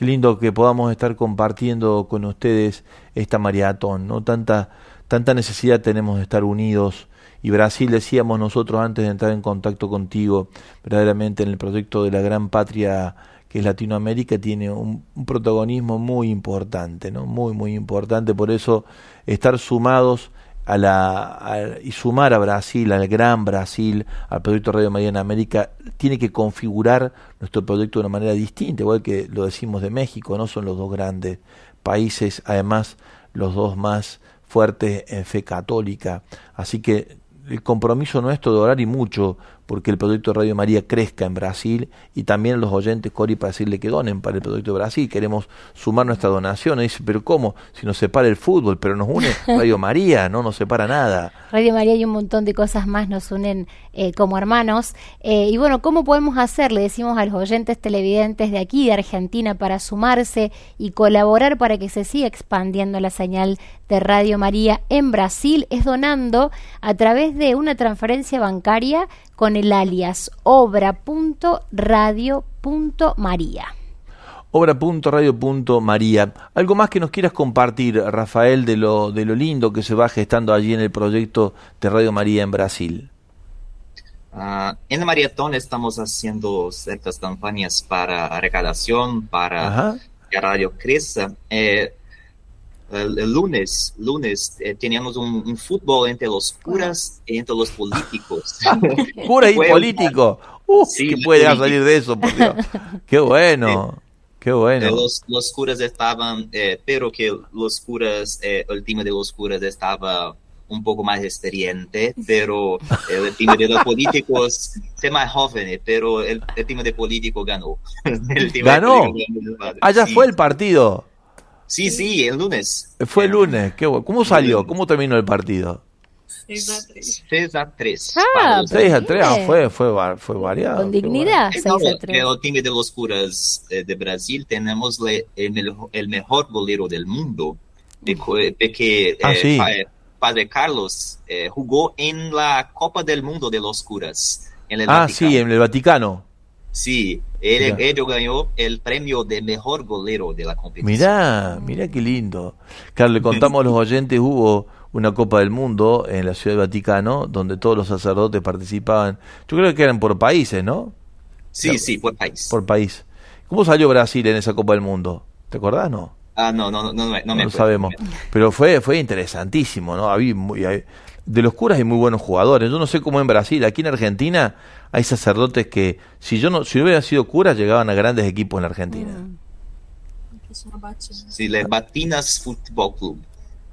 Lindo que podamos estar compartiendo con ustedes esta maratón, ¿no? Tanta, tanta necesidad tenemos de estar unidos. Y Brasil, decíamos nosotros antes de entrar en contacto contigo, verdaderamente en el proyecto de la gran patria que es Latinoamérica, tiene un protagonismo muy importante, ¿no? Muy, muy importante. Por eso, estar sumados a la, a- y sumar a Brasil, al gran Brasil, al proyecto Radio María en América, tiene que configurar nuestro proyecto de una manera distinta, igual que lo decimos de México, no son los dos grandes países, además los dos más fuertes en fe católica. Así que el compromiso nuestro de orar y mucho porque el proyecto de Radio María crezca en Brasil y también los oyentes, Cori, para decirle que donen para el proyecto de Brasil. Queremos sumar nuestra donación. Y dice, pero ¿cómo? Si nos separa el fútbol, pero nos une Radio María, no nos separa nada. Radio María y un montón de cosas más nos unen eh, como hermanos. Eh, y bueno, ¿cómo podemos hacer? Le decimos a los oyentes televidentes de aquí, de Argentina, para sumarse y colaborar para que se siga expandiendo la señal de Radio María en Brasil. Es donando a través de una transferencia bancaria con el alias obra.radio.maría. Obra.radio.maría. Algo más que nos quieras compartir, Rafael, de lo, de lo lindo que se va gestando allí en el proyecto de Radio María en Brasil. Ah, en el maratón estamos haciendo ciertas campañas para recaudación, para Ajá. que Radio crezca. Eh, el, el lunes, lunes eh, teníamos un, un fútbol entre los curas y entre los políticos. Cura y político. Uh, Sí, ¿Qué puede salir de eso, por Dios? Qué bueno, qué Eh, bueno. los, los curas estaban, eh, pero que los curas, eh, el team de los curas estaba un poco más experiente, pero el team de los políticos se más joven, pero el, el de políticos ganó. El team de ¿Ganó? políticos ganó. Allá Sí. fue el partido. Sí, sí, el lunes. Fue el lunes. Qué bueno. ¿Cómo salió? ¿Cómo terminó el partido? Seis a tres. 6 a 3. Ah, para 6 a 3 Bien. fue, fue, fue variado. Con dignidad, Então, 6 a 3. pelo time de los curas eh, de Brasil, tenemos le- el, el mejor golero del mundo, de eh, porque Ah, eh, sí. pa- eh, Padre Carlos eh, jugó en la Copa del Mundo de los curas. En el bueno. Ah, Vaticano. sí, en el Vaticano. Sí, él, ellos ganó el premio de mejor golero de la competición. Mirá, mirá qué lindo. Claro, le contamos a los oyentes, hubo una Copa del Mundo en la Ciudad del Vaticano, donde todos los sacerdotes participaban. Yo creo que eran por países, ¿no? Sí, sí, por país. Por país. ¿Cómo salió Brasil en esa Copa del Mundo? ¿Te acordás, no? Ah, no, no, no, no, me- no No me lo acuerdo. sabemos. Pero fue, fue interesantísimo, ¿no? Había muy- de los curas hay muy buenos jugadores. Yo no sé cómo en Brasil, aquí en Argentina hay sacerdotes que, si yo no, si no hubiera sido cura, llegaban a grandes equipos en la Argentina. Es una batina. Sí, le Batinas Fútbol Club,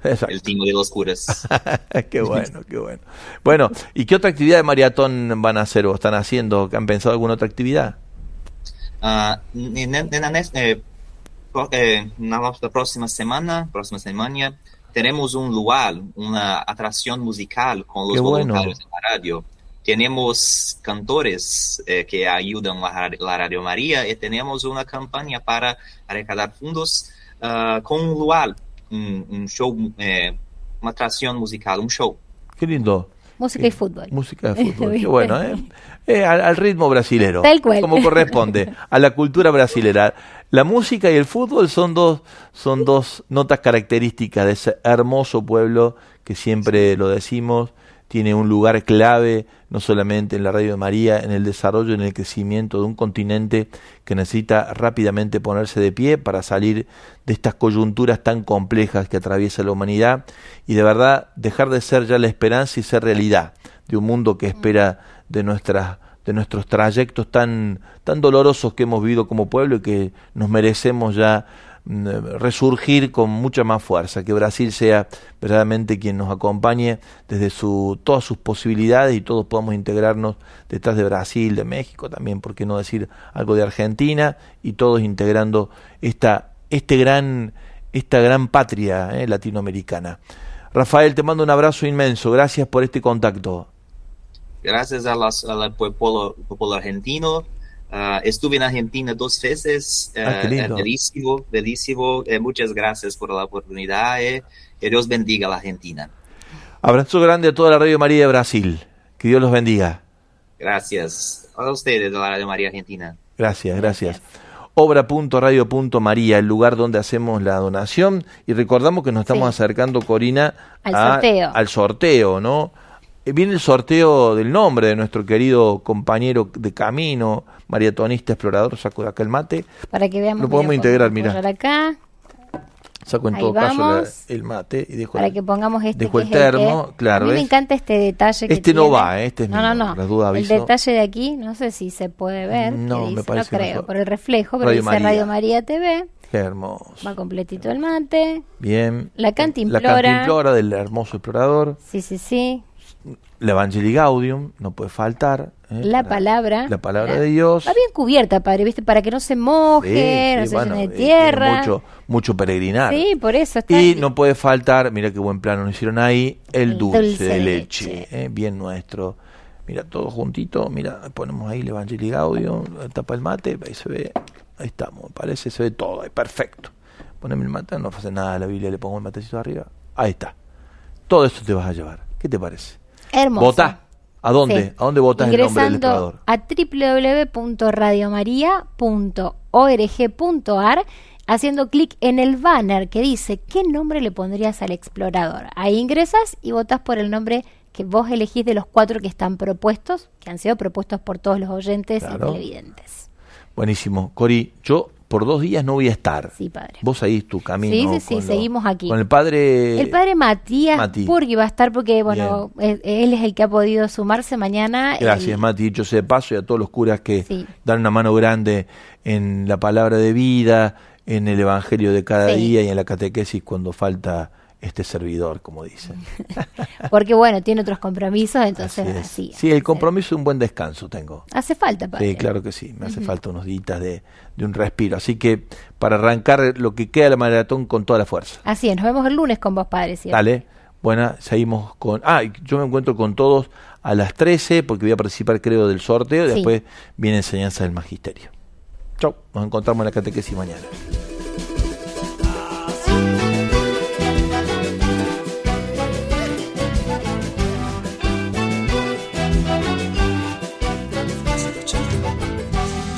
Exacto. el team de los curas. qué bueno, qué bueno. Bueno, ¿y qué otra actividad de maratón van a hacer o están haciendo? ¿Han pensado alguna otra actividad? Ah, en- en- en la nes- eh, eh, la próxima semana, próxima semana, tenemos un lugar, una atracción musical con los Qué bueno. voluntarios de la radio. Tenemos cantores eh, que ayudan la, la Radio María y tenemos una campaña para recaudar fondos ah, con un lugar, un, un show, eh, una atracción musical, un show. Qué lindo. Música y fútbol. Música de fútbol, qué bueno, ¿eh? Eh, al, al ritmo brasilero. Tal cual. Como corresponde, a la cultura brasilera. La música y el fútbol son dos, son dos notas características de ese hermoso pueblo que siempre lo decimos, tiene un lugar clave, no solamente en la Radio de María, en el desarrollo, en el crecimiento de un continente que necesita rápidamente ponerse de pie para salir de estas coyunturas tan complejas que atraviesa la humanidad y de verdad dejar de ser ya la esperanza y ser realidad de un mundo que espera de nuestras de nuestros trayectos tan tan dolorosos que hemos vivido como pueblo y que nos merecemos ya mm, resurgir con mucha más fuerza, que Brasil sea verdaderamente quien nos acompañe desde su, todas sus posibilidades y todos podamos integrarnos detrás de Brasil, de México también, por qué no decir algo de Argentina y todos integrando esta, este gran, esta gran patria eh, latinoamericana. Rafael, te mando un abrazo inmenso, gracias por este contacto. Gracias a las- al pueblo, pueblo argentino. Ah, estuve en Argentina dos veces. Ah, qué eh, bellísimo. Eh, muchas gracias por la oportunidad. eh. Que Dios bendiga a la Argentina. Abrazo grande a toda la Radio María de Brasil. Que Dios los bendiga. Gracias a ustedes de la Radio María Argentina. Gracias, gracias. Obra.radio.maría, el lugar donde hacemos la donación. Y recordamos que nos estamos Sí. acercando, Corina, Al a- sorteo. al sorteo, ¿no? Eh, Viene el sorteo del nombre de nuestro querido compañero de camino, mariatonista, explorador, saco de acá el mate, Para que veamos. Lo podemos mira, integrar, apoyar acá, saco en Ahí todo caso la- vamos. el mate y dejo para el- que pongamos este dejo que el es el termo, que- claro, A mí me ¿ves? encanta este detalle que Este no tiene. va, este es No, mío, no, no. el detalle de aquí, no sé si se puede ver. No, que me dice, parece no creo, por el reflejo, pero Radio dice María. Radio María TV. Qué hermoso. Va completito el mate. Bien. La cantimplora. La cantimplora del hermoso explorador. Sí, sí, sí. La Evangelii Gaudium, no puede faltar. ¿eh? La palabra. La palabra de Dios. Va bien cubierta, padre, ¿viste? Para que no se moje, Sí, no sí, se bueno, llene de tierra. Mucho, mucho peregrinar. Sí, por eso está. Y no puede faltar, mira qué buen plano nos hicieron ahí, el El dulce, dulce de leche, leche. ¿eh? bien nuestro. Mira, todo juntito, mira, ponemos ahí el Evangelii Gaudium, tapa el mate, ahí se ve, ahí estamos, parece, se ve todo, ahí, perfecto. Poneme el mate, no pasa nada, la Biblia le pongo el matecito arriba, ahí está. Todo esto te vas a llevar, ¿qué te parece? Hermoso. ¿Votá? ¿A dónde? Sí. ¿A dónde votas el nombre del Ingresando explorador? a www.radiomaria.org.ar haciendo clic en el banner que dice ¿qué nombre le pondrías al explorador? Ahí ingresas y votas por el nombre que vos elegís de los cuatro que están propuestos, que han sido propuestos por todos los oyentes Claro. y televidentes. Buenísimo. Cori, yo por dos días no voy a estar. Sí, padre. Vos ahí tu camino. Sí, sí, sí, lo- seguimos aquí. Con el padre. El padre Matías Mati. Purgui va a estar porque, bueno, él, él es el que ha podido sumarse mañana. Gracias, El- Mati. Dicho sea de paso, y a todos los curas que Sí. dan una mano grande en la palabra de vida, en el evangelio de cada Sí. día y en la catequesis cuando falta este servidor, como dicen. Porque, bueno, tiene otros compromisos, entonces Así es. así. sí, el compromiso es un buen descanso tengo. Hace falta, padre. Sí, claro que sí. Me hace falta unos días de, de un respiro. Así que para arrancar lo que queda de la maratón con toda la fuerza. Así es, nos vemos el lunes con vos, padre. ¿cierto? Dale. Bueno, seguimos con... Ah, yo me encuentro con todos a las 13 porque voy a participar creo del sorteo y después viene enseñanza del magisterio. Chau, nos encontramos en la catequesis mañana.